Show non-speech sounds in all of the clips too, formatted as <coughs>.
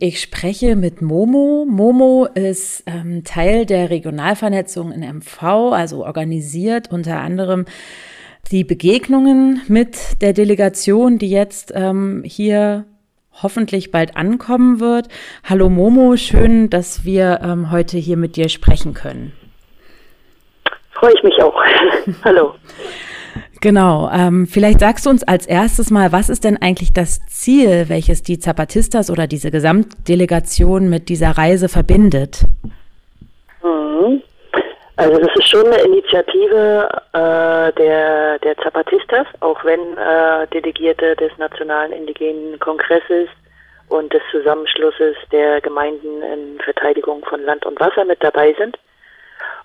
Ich spreche mit Momo. Momo ist ähm, Teil der Regionalvernetzung in MV, also organisiert unter anderem die Begegnungen mit der Delegation, die jetzt ähm, hier hoffentlich bald ankommen wird. Hallo Momo, schön, dass wir ähm, heute hier mit dir sprechen können. Freue ich mich auch. <laughs> Hallo. Genau. Ähm, vielleicht sagst du uns als erstes mal, was ist denn eigentlich das Ziel, welches die Zapatistas oder diese Gesamtdelegation mit dieser Reise verbindet? Mhm. Also das ist schon eine Initiative äh, der, der Zapatistas, auch wenn äh, Delegierte des Nationalen Indigenen Kongresses und des Zusammenschlusses der Gemeinden in Verteidigung von Land und Wasser mit dabei sind.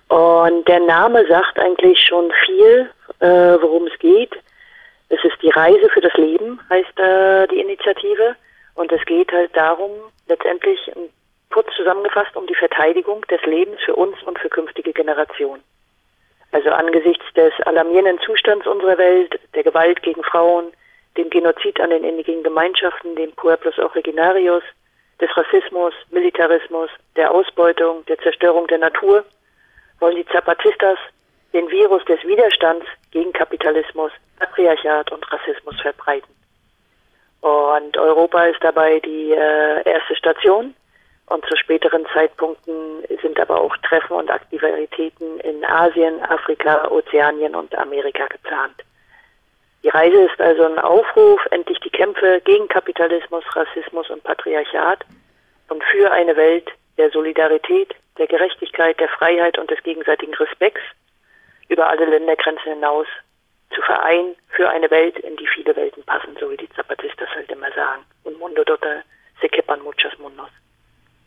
Und der Name sagt eigentlich schon viel, äh, worum es geht. Es ist die Reise für das Leben, heißt äh, die Initiative. Und es geht halt darum, letztendlich kurz zusammengefasst, um die Verteidigung des Lebens für uns und für künftige Generationen. Also angesichts des alarmierenden Zustands unserer Welt, der Gewalt gegen Frauen, dem Genozid an den indigenen Gemeinschaften, dem Pueblos Originarios, des Rassismus, Militarismus, der Ausbeutung, der Zerstörung der Natur, wollen die Zapatistas den Virus des Widerstands gegen Kapitalismus, Patriarchat und Rassismus verbreiten. Und Europa ist dabei die äh, erste Station. Und zu späteren Zeitpunkten sind aber auch Treffen und Aktivitäten in Asien, Afrika, Ozeanien und Amerika geplant. Die Reise ist also ein Aufruf, endlich die Kämpfe gegen Kapitalismus, Rassismus und Patriarchat und für eine Welt der Solidarität, der Gerechtigkeit, der Freiheit und des gegenseitigen Respekts über alle Ländergrenzen hinaus zu vereinen für eine Welt, in die viele Welten passen, so wie die Zapatistas halt immer sagen. Un mundo dote se quepan muchos mundos.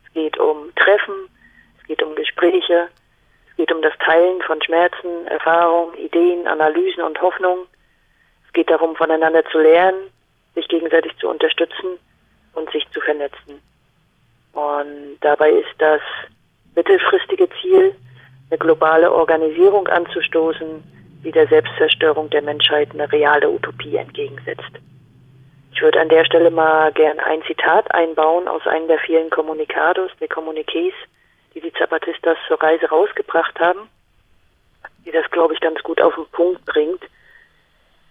Es geht um Treffen, es geht um Gespräche, es geht um das Teilen von Schmerzen, Erfahrungen, Ideen, Analysen und Hoffnungen. Es geht darum, voneinander zu lernen, sich gegenseitig zu unterstützen und sich zu vernetzen. Und dabei ist das globale Organisierung anzustoßen, die der Selbstzerstörung der Menschheit eine reale Utopie entgegensetzt. Ich würde an der Stelle mal gern ein Zitat einbauen aus einem der vielen Kommunikados, der Kommuniqués, die die Zapatistas zur Reise rausgebracht haben, die das, glaube ich, ganz gut auf den Punkt bringt.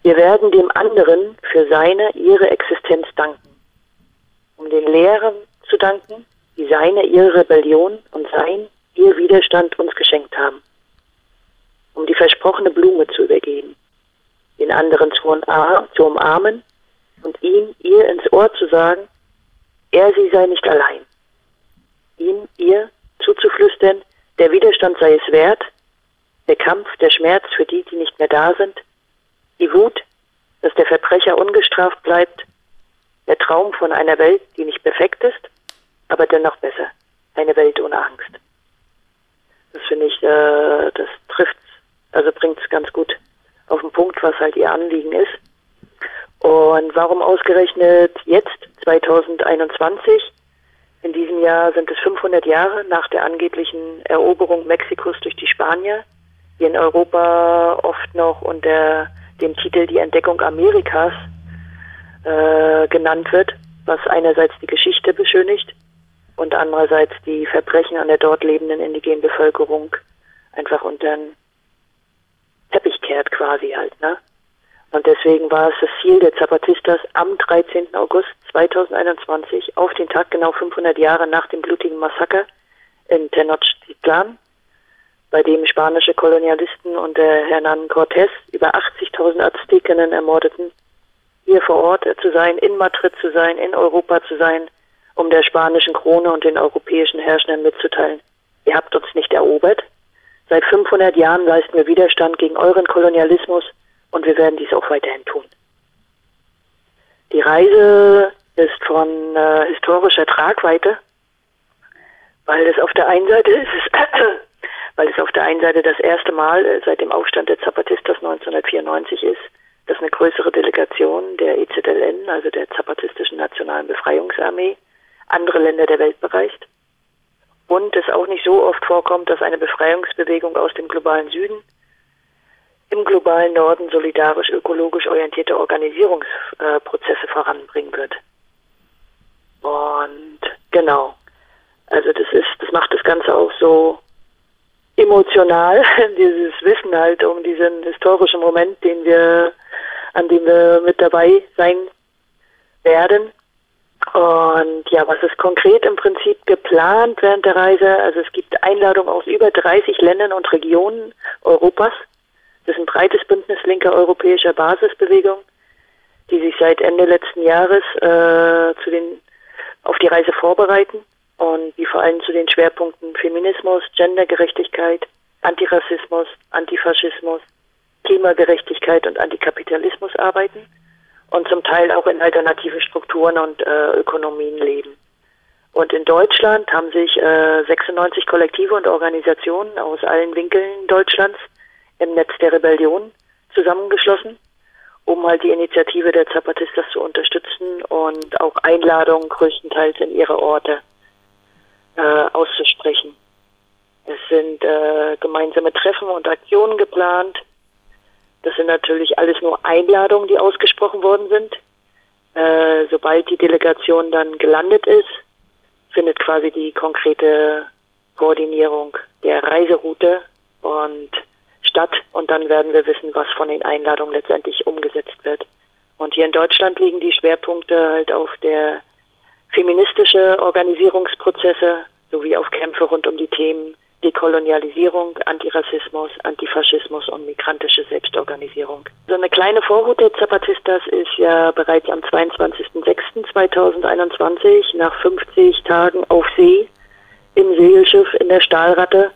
Wir werden dem anderen für seine, ihre Existenz danken. Um den Lehren zu danken, die seine, ihre Rebellion und sein, ihr Widerstand uns geschenkt haben, um die versprochene Blume zu übergeben, den anderen zu, umarmen und ihm, ihr ins Ohr zu sagen, er, sie sei nicht allein. Ihm, ihr zuzuflüstern, der Widerstand sei es wert, der Kampf, der Schmerz für die, die nicht mehr da sind, die Wut, dass der Verbrecher ungestraft bleibt, der Traum von einer Welt, die nicht perfekt ist, aber dennoch besser, eine Welt ohne Angst. Das finde ich, äh, das trifft, also bringt es ganz gut auf den Punkt, was halt ihr Anliegen ist. Und warum ausgerechnet jetzt, 2021? In diesem Jahr sind es 500 Jahre nach der angeblichen Eroberung Mexikos durch die Spanier, die in Europa oft noch unter dem Titel Die Entdeckung Amerikas äh, genannt wird, was einerseits die Geschichte beschönigt und andererseits die Verbrechen an der dort lebenden indigenen Bevölkerung einfach unter den Teppich kehrt quasi halt, ne? Und deswegen war es das Ziel der Zapatistas am 13. August 2021 auf den Tag genau 500 Jahre nach dem blutigen Massaker in Tenochtitlan, bei dem spanische Kolonialisten unter Hernán Cortés über 80.000 Aztekerinnen ermordeten, hier vor Ort zu sein, in Madrid zu sein, in Europa zu sein, um der spanischen Krone und den europäischen Herrschern mitzuteilen, ihr habt uns nicht erobert. Seit 500 Jahren leisten wir Widerstand gegen euren Kolonialismus und wir werden dies auch weiterhin tun. Die Reise ist von äh, historischer Tragweite, weil es auf der einen Seite ist <coughs> weil es auf der einen Seite das erste Mal seit dem Aufstand der Zapatistas 1994 ist, dass eine größere Delegation der EZLN, also der Zapatistischen Nationalen Befreiungsarmee, andere Länder der Welt bereicht. Und es auch nicht so oft vorkommt, dass eine Befreiungsbewegung aus dem globalen Süden im globalen Norden solidarisch ökologisch orientierte Organisierungsprozesse voranbringen wird. Und Genau. Also das ist, das macht das Ganze auch so emotional, <laughs> dieses Wissen halt um diesen historischen Moment, den wir, an dem wir mit dabei sein werden. Und ja, was ist konkret im Prinzip geplant während der Reise? Also es gibt Einladungen aus über 30 Ländern und Regionen Europas. Das ist ein breites Bündnis linker europäischer Basisbewegung, die sich seit Ende letzten Jahres äh, zu den, auf die Reise vorbereiten und die vor allem zu den Schwerpunkten Feminismus, Gendergerechtigkeit, Antirassismus, Antifaschismus, Klimagerechtigkeit und Antikapitalismus arbeiten und zum Teil auch in alternativen Strukturen und äh, Ökonomien leben. Und in Deutschland haben sich äh, 96 Kollektive und Organisationen aus allen Winkeln Deutschlands im Netz der Rebellion zusammengeschlossen, um halt die Initiative der Zapatistas zu unterstützen und auch Einladungen größtenteils in ihre Orte äh, auszusprechen. Es sind äh, gemeinsame Treffen und Aktionen geplant. Das sind natürlich alles nur Einladungen, die ausgesprochen worden sind. Äh, sobald die Delegation dann gelandet ist, findet quasi die konkrete Koordinierung der Reiseroute und statt und dann werden wir wissen, was von den Einladungen letztendlich umgesetzt wird. Und hier in Deutschland liegen die Schwerpunkte halt auf der feministische Organisierungsprozesse sowie auf Kämpfe rund um die Themen Dekolonialisierung, Antirassismus, Antifaschismus und migrantische Selbstorganisierung. So eine kleine Vorhut der Zapatistas ist ja bereits am 22.06.2021 nach 50 Tagen auf See im Segelschiff in der Stahlratte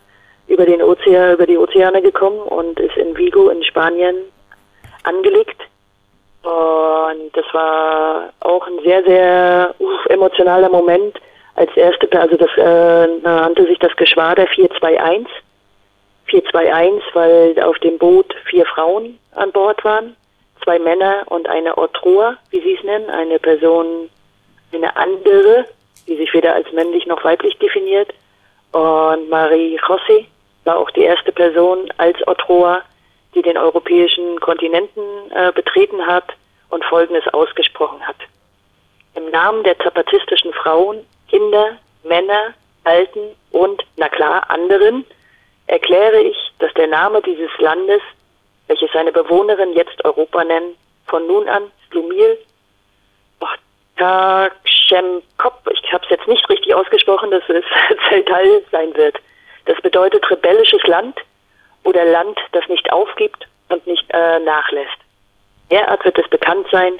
über den Ozean, über die Ozeane gekommen und ist in Vigo in Spanien angelegt. Und das war auch ein sehr, sehr emotionaler Moment, als erste, also das äh, nannte sich das Geschwader 421. 421, weil auf dem Boot vier Frauen an Bord waren, zwei Männer und eine Otroa, wie sie es nennen, eine Person, eine andere, die sich weder als männlich noch weiblich definiert. Und Marie José war auch die erste Person als Otroa, die den europäischen Kontinenten äh, betreten hat und Folgendes ausgesprochen hat. Im Namen der zapatistischen Frauen Kinder, Männer, Alten und, na klar, anderen, erkläre ich, dass der Name dieses Landes, welches seine Bewohnerin jetzt Europa nennen, von nun an Slumil Takshemkop, ich habe es jetzt nicht richtig ausgesprochen, dass es <laughs> Zeltal sein wird. Das bedeutet rebellisches Land oder Land, das nicht aufgibt und nicht äh, nachlässt. Derart wird es bekannt sein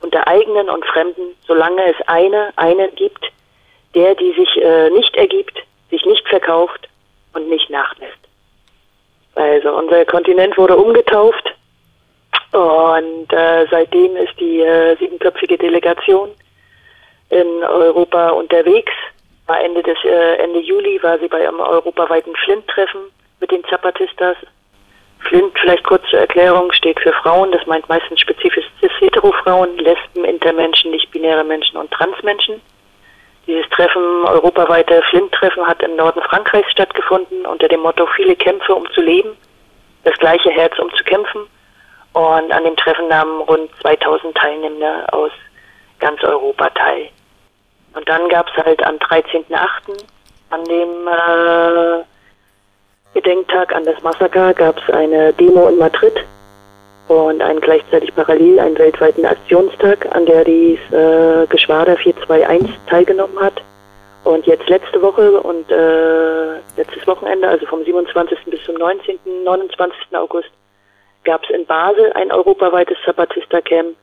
unter eigenen und Fremden, solange es eine, einen gibt, der, die sich äh, nicht ergibt, sich nicht verkauft und nicht nachlässt. Also unser Kontinent wurde umgetauft und äh, seitdem ist die äh, siebenköpfige Delegation in Europa unterwegs. War Ende des äh, Ende Juli war sie bei einem europaweiten Flint-Treffen mit den Zapatistas. Flint, vielleicht kurz zur Erklärung, steht für Frauen. Das meint meistens spezifisch cis-hetero-Frauen, Lesben, Intermenschen, nicht-binäre Menschen und Transmenschen. Dieses Treffen, europaweite Flint-Treffen, hat im Norden Frankreichs stattgefunden unter dem Motto Viele Kämpfe, um zu leben, das gleiche Herz, um zu kämpfen. Und an dem Treffen nahmen rund 2000 Teilnehmer aus ganz Europa teil. Und dann gab es halt am 13.08. an dem äh, Gedenktag an das Massaker gab es eine Demo in Madrid und einen gleichzeitig parallel einen weltweiten Aktionstag, an der die äh, Geschwader 421 teilgenommen hat. Und jetzt letzte Woche und äh, letztes Wochenende, also vom 27. bis zum 19., 29. August, gab es in Basel ein europaweites Zapatista-Camp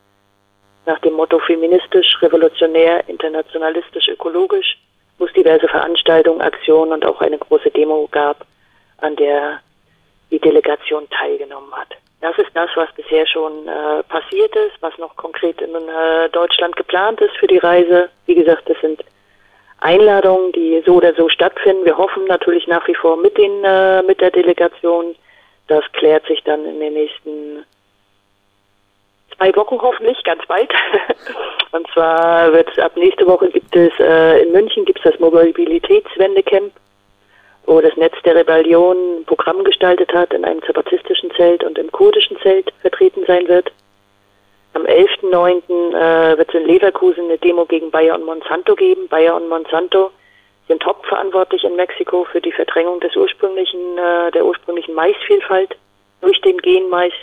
nach dem Motto feministisch, revolutionär, internationalistisch, ökologisch, wo es diverse Veranstaltungen, Aktionen und auch eine große Demo gab, an der die Delegation teilgenommen hat. Das ist das, was bisher schon äh, passiert ist, was noch konkret in äh, Deutschland geplant ist für die Reise. Wie gesagt, das sind Einladungen, die so oder so stattfinden. Wir hoffen natürlich nach wie vor mit den äh, mit der Delegation. Das klärt sich dann in den nächsten zwei Wochen hoffentlich, ganz bald. <laughs> Und zwar wird ab nächste Woche gibt es äh, in München gibt es das Mobilitätswendecamp wo das Netz der Rebellion ein Programm gestaltet hat, in einem zapatistischen Zelt und im kurdischen Zelt vertreten sein wird. Am 11.09. Äh, wird es in Leverkusen eine Demo gegen Bayer und Monsanto geben. Bayer und Monsanto sind hauptverantwortlich in Mexiko für die Verdrängung des ursprünglichen, äh, der ursprünglichen Maisvielfalt durch den Genmais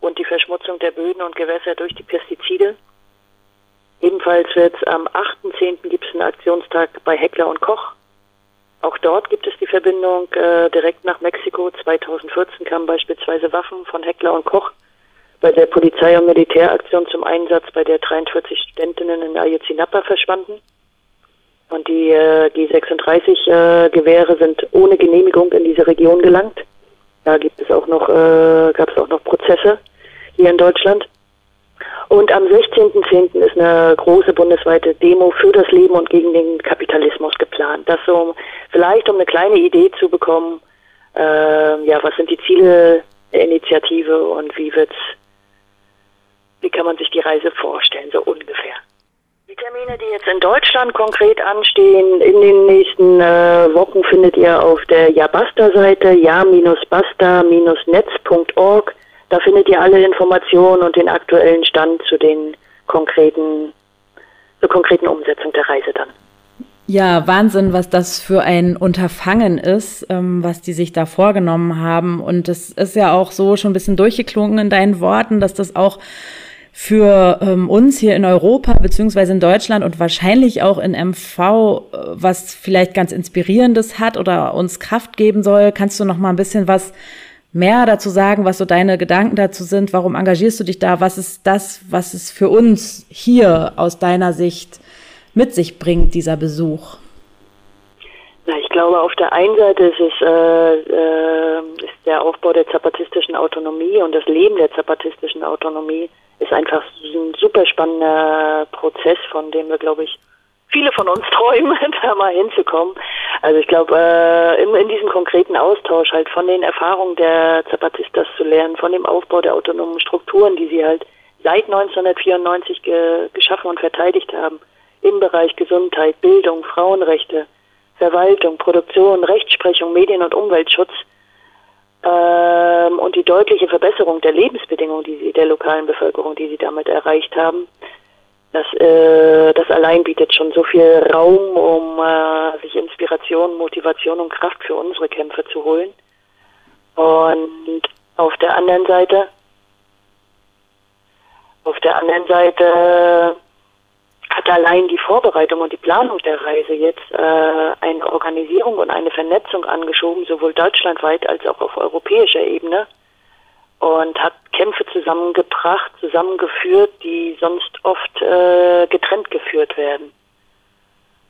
und die Verschmutzung der Böden und Gewässer durch die Pestizide. Ebenfalls wird es am 8.10. gibt es einen Aktionstag bei Heckler und Koch. Auch dort gibt es die Verbindung äh, direkt nach Mexiko. 2014 kamen beispielsweise Waffen von Heckler und Koch bei der Polizei- und Militäraktion zum Einsatz, bei der 43 Studentinnen in Ayotzinapa verschwanden. Und die äh, G36-Gewehre äh, sind ohne Genehmigung in diese Region gelangt. Da gibt es auch noch, äh, gab es auch noch Prozesse hier in Deutschland. Und am 16.10. ist eine große bundesweite Demo für das Leben und gegen den Kapitalismus geplant. Das so vielleicht, um eine kleine Idee zu bekommen, äh, ja, was sind die Ziele der Initiative und wie wird's, wie kann man sich die Reise vorstellen, so ungefähr. Die Termine, die jetzt in Deutschland konkret anstehen, in den nächsten äh, Wochen findet ihr auf der Ja-Basta-Seite ja-basta-netz.org. Da findet ihr alle Informationen und den aktuellen Stand zu den konkreten, zur konkreten Umsetzung der Reise dann. Ja, Wahnsinn, was das für ein Unterfangen ist, ähm, was die sich da vorgenommen haben. Und es ist ja auch so schon ein bisschen durchgeklungen in deinen Worten, dass das auch für ähm, uns hier in Europa beziehungsweise in Deutschland und wahrscheinlich auch in MV, äh, was vielleicht ganz inspirierendes hat oder uns Kraft geben soll. Kannst du noch mal ein bisschen was mehr dazu sagen, was so deine Gedanken dazu sind? Warum engagierst du dich da? Was ist das, was es für uns hier aus deiner Sicht mit sich bringt, dieser Besuch? Na, ich glaube, auf der einen Seite ist es äh, äh, ist der Aufbau der zapatistischen Autonomie und das Leben der zapatistischen Autonomie ist einfach ein super spannender Prozess, von dem wir, glaube ich, viele von uns <laughs> träumen, da mal hinzukommen. Also ich glaube, äh, in, in diesem konkreten Austausch halt von den Erfahrungen der Zapatistas zu lernen, von dem Aufbau der autonomen Strukturen, die sie halt seit 1994 ge geschaffen und verteidigt haben, im Bereich Gesundheit, Bildung, Frauenrechte, Verwaltung, Produktion, Rechtsprechung, Medien- und Umweltschutz, ähm, und die deutliche Verbesserung der Lebensbedingungen, die sie der lokalen Bevölkerung, die sie damit erreicht haben, das, äh, das allein bietet schon so viel Raum, um äh, sich Inspiration, Motivation und Kraft für unsere Kämpfe zu holen. Und auf der anderen Seite, auf der anderen Seite hat allein die Vorbereitung und die Planung der Reise jetzt äh, eine Organisierung und eine Vernetzung angeschoben, sowohl deutschlandweit als auch auf europäischer Ebene und hat Kämpfe zusammengebracht, zusammengeführt, die sonst oft äh, getrennt geführt werden.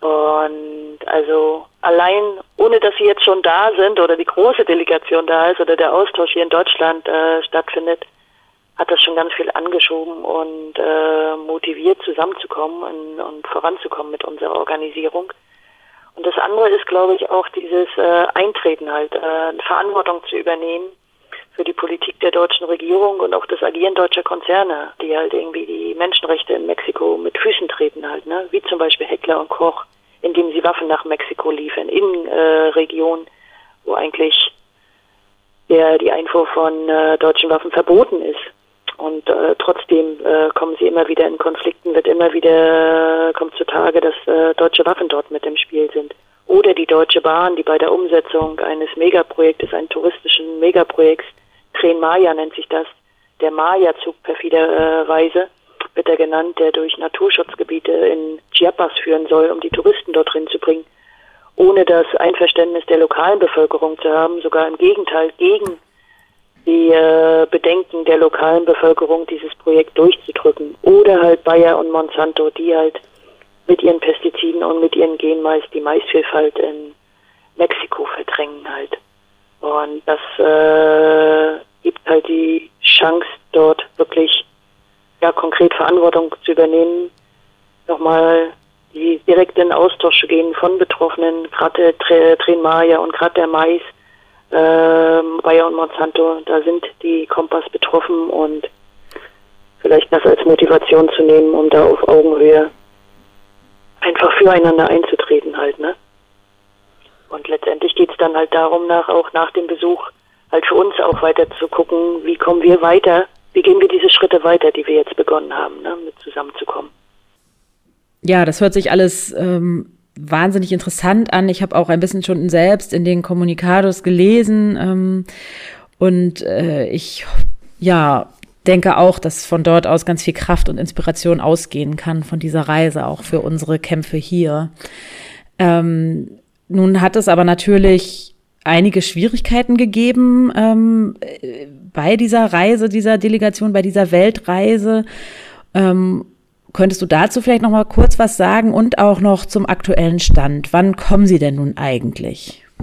Und also allein, ohne dass sie jetzt schon da sind oder die große Delegation da ist oder der Austausch hier in Deutschland äh, stattfindet, hat das schon ganz viel angeschoben und äh, motiviert, zusammenzukommen und, und, voranzukommen mit unserer Organisierung. Und das andere ist, glaube ich, auch dieses äh, Eintreten halt, äh, Verantwortung zu übernehmen für die Politik der deutschen Regierung und auch das Agieren deutscher Konzerne, die halt irgendwie die Menschenrechte in Mexiko mit Füßen treten halt, ne? wie zum Beispiel Heckler und Koch, indem sie Waffen nach Mexiko liefern, in äh, Regionen, wo eigentlich der, die Einfuhr von äh, deutschen Waffen verboten ist. Und äh, trotzdem äh, kommen sie immer wieder in Konflikten, wird immer wieder, äh, kommt zutage, dass äh, deutsche Waffen dort mit im Spiel sind. Oder die Deutsche Bahn, die bei der Umsetzung eines Megaprojektes, eines touristischen Megaprojekts, Tren Maya nennt sich das, der Maya-Zug perfiderweise, wird er genannt, der durch Naturschutzgebiete in Chiapas führen soll, um die Touristen dorthin zu bringen, ohne das Einverständnis der lokalen Bevölkerung zu haben, sogar im Gegenteil gegen die äh, Bedenken der lokalen Bevölkerung, dieses Projekt durchzudrücken. Oder halt Bayer und Monsanto, die halt mit ihren Pestiziden und mit ihren Genmais die Maisvielfalt in Mexiko verdrängen halt. Und das äh, gibt halt die Chance, dort wirklich ja, konkret Verantwortung zu übernehmen, nochmal die direkt in Austausch zu gehen von Betroffenen, gerade der Tren Maya und gerade der Mais, ähm, Bayer und Monsanto, da sind die Kompass betroffen und vielleicht das als Motivation zu nehmen, um da auf Augenhöhe einfach füreinander einzutreten halt, ne? Und letztendlich geht es dann halt darum, nach, auch nach dem Besuch halt für uns auch weiter zu gucken, wie kommen wir weiter wie gehen wir diese Schritte weiter, die wir jetzt begonnen haben, ne, mit zusammenzukommen. Ja, das hört sich alles ähm, wahnsinnig interessant an. Ich habe auch ein bisschen schon selbst in den Kommunikados gelesen ähm, und äh, ich ja denke auch, dass von dort aus ganz viel Kraft und Inspiration ausgehen kann von dieser Reise auch für unsere Kämpfe hier. Ähm, nun hat es aber natürlich einige Schwierigkeiten gegeben ähm, bei dieser Reise, dieser Delegation, bei dieser Weltreise. Ähm, Könntest du dazu vielleicht noch mal kurz was sagen und auch noch zum aktuellen Stand? Wann kommen Sie denn nun eigentlich? <laughs>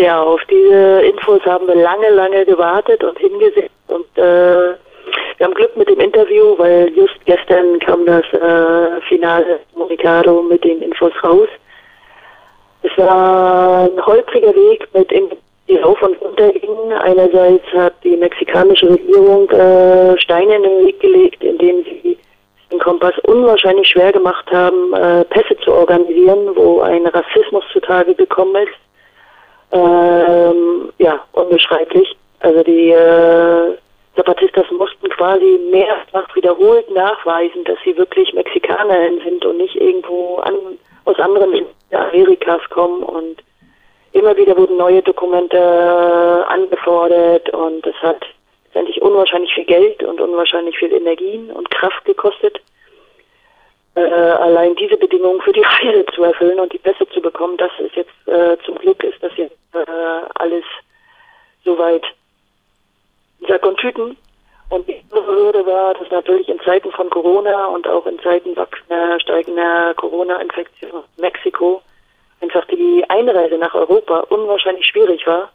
Ja, auf diese Infos haben wir lange, lange gewartet und hingesehen und äh, wir haben Glück mit dem Interview, weil just gestern kam das äh, finale Kommunikado mit den Infos raus. Es war ein holpriger Weg, mit dem die auf und runter gingen. Einerseits hat die mexikanische Regierung äh, Steine in den Weg gelegt, indem sie den Kompass unwahrscheinlich schwer gemacht haben, äh, Pässe zu organisieren, wo ein Rassismus zutage gekommen ist. Ähm, ja, unbeschreiblich. Also die äh, Zapatistas mussten quasi mehrfach wiederholt nachweisen, dass sie wirklich Mexikaner sind und nicht irgendwo an, aus anderen Amerikas kommen und immer wieder wurden neue Dokumente äh, angefordert und das hat letztendlich unwahrscheinlich viel Geld und unwahrscheinlich viel Energien und Kraft gekostet. Äh, allein diese Bedingungen für die <laughs> Reise zu erfüllen und die Pässe zu bekommen, das ist jetzt äh, zum Glück ist das jetzt äh, alles soweit Sack und Tüten. Und die andere Hürde war, dass natürlich in Zeiten von Corona und auch in Zeiten wachsender, steigender Corona-Infektion in Mexiko einfach die Einreise nach Europa unwahrscheinlich schwierig war.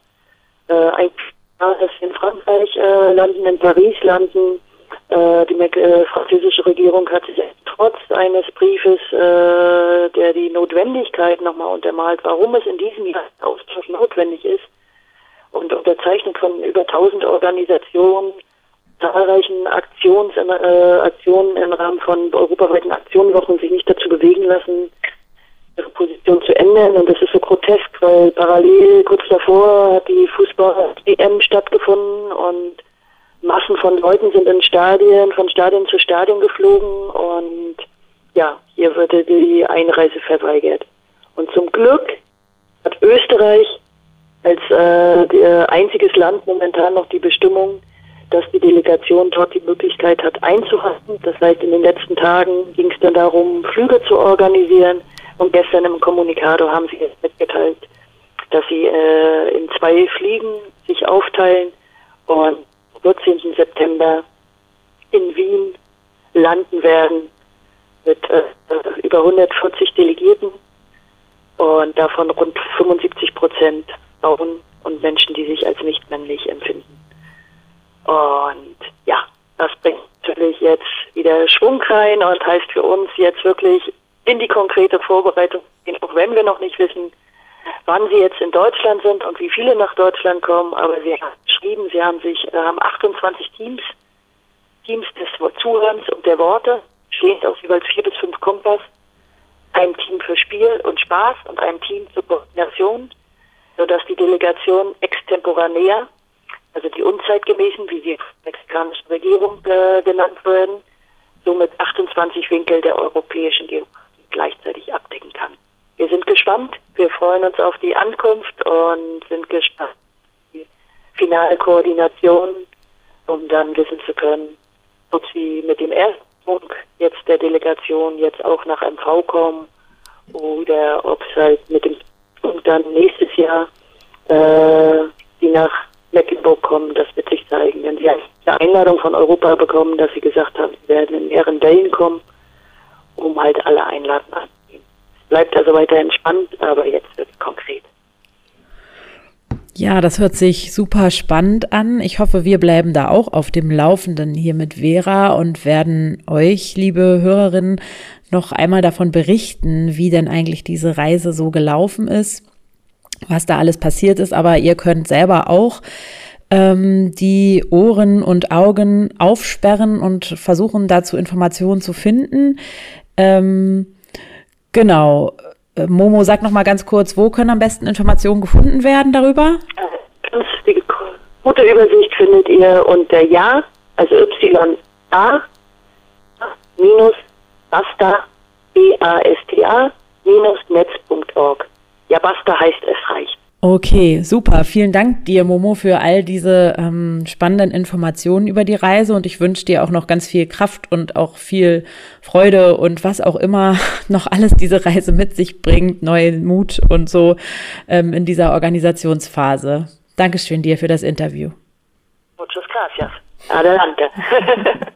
Äh, eigentlich dass wir in Frankreich äh, landen, in Paris landen. Äh, die äh, französische Regierung hat sich trotz eines Briefes, äh, der die Notwendigkeit nochmal untermalt, warum es in diesem Jahr Austausch notwendig ist, und unterzeichnet von über 1000 Organisationen, zahlreichen Aktions, äh, Aktionen im Rahmen von europaweiten Aktionenwochen sich nicht dazu bewegen lassen, ihre Position zu ändern. Und das ist so grotesk, weil parallel kurz davor hat die Fußball-EM stattgefunden und Massen von Leuten sind in Stadien, von Stadion zu Stadion geflogen und ja, hier wurde die Einreise verweigert. Und zum Glück hat Österreich als äh, einziges Land momentan noch die Bestimmung, dass die Delegation dort die Möglichkeit hat einzuhalten. Das heißt, in den letzten Tagen ging es dann darum, Flüge zu organisieren, und gestern im Kommunikator haben sie mitgeteilt, dass sie äh, in zwei Fliegen sich aufteilen und am 14. September in Wien landen werden mit äh, über 140 Delegierten und davon rund 75 Prozent Frauen und Menschen, die sich als nicht männlich empfinden. Und ja, das bringt natürlich jetzt wieder Schwung rein und heißt für uns jetzt wirklich in die konkrete Vorbereitung auch wenn wir noch nicht wissen, wann sie jetzt in Deutschland sind und wie viele nach Deutschland kommen. Aber sie haben geschrieben, sie haben sich haben 28 Teams, Teams des Zuhörens und der Worte, stehend aus jeweils vier bis fünf Kompass, ein Team für Spiel und Spaß und ein Team zur Koordination, sodass die Delegation extemporanär, also die unzeitgemäßen, wie sie von der mexikanischen Regierung äh, genannt werden, somit 28 Winkel der europäischen Geografie gleichzeitig abdecken kann. Wir sind gespannt, wir freuen uns auf die Ankunft und sind gespannt die finale Koordination, um dann wissen zu können, ob sie mit dem ersten Punkt jetzt der Delegation jetzt auch nach MV kommen oder ob es halt mit dem Punkt dann nächstes Jahr äh, die nach Mecklenburg kommen, das wird sich zeigen. Wenn sie eine Einladung von Europa bekommen, dass sie gesagt haben, sie werden in mehreren Wellen kommen, um halt alle einladen anzunehmen. Bleibt also weiter entspannt, aber jetzt wird es konkret. Ja, das hört sich super spannend an. Ich hoffe, wir bleiben da auch auf dem Laufenden hier mit Vera und werden euch, liebe Hörerinnen, noch einmal davon berichten, wie denn eigentlich diese Reise so gelaufen ist, was da alles passiert ist. Aber ihr könnt selber auch ähm, die Ohren und Augen aufsperren und versuchen dazu Informationen zu finden. Ähm, genau. Äh, Momo, sag noch mal ganz kurz, wo können am besten Informationen gefunden werden darüber? Die Gute Übersicht findet ihr unter Ja, also Y-A, minus Basta, B-A-S-T-A, minus Netz.org. Ja, Basta heißt es reicht. Okay, super. Vielen Dank dir, Momo, für all diese ähm, spannenden Informationen über die Reise und ich wünsche dir auch noch ganz viel Kraft und auch viel Freude und was auch immer <laughs> noch alles diese Reise mit sich bringt, neuen Mut und so ähm, in dieser Organisationsphase. Dankeschön dir für das Interview. Muchas gracias. Adelante. <laughs>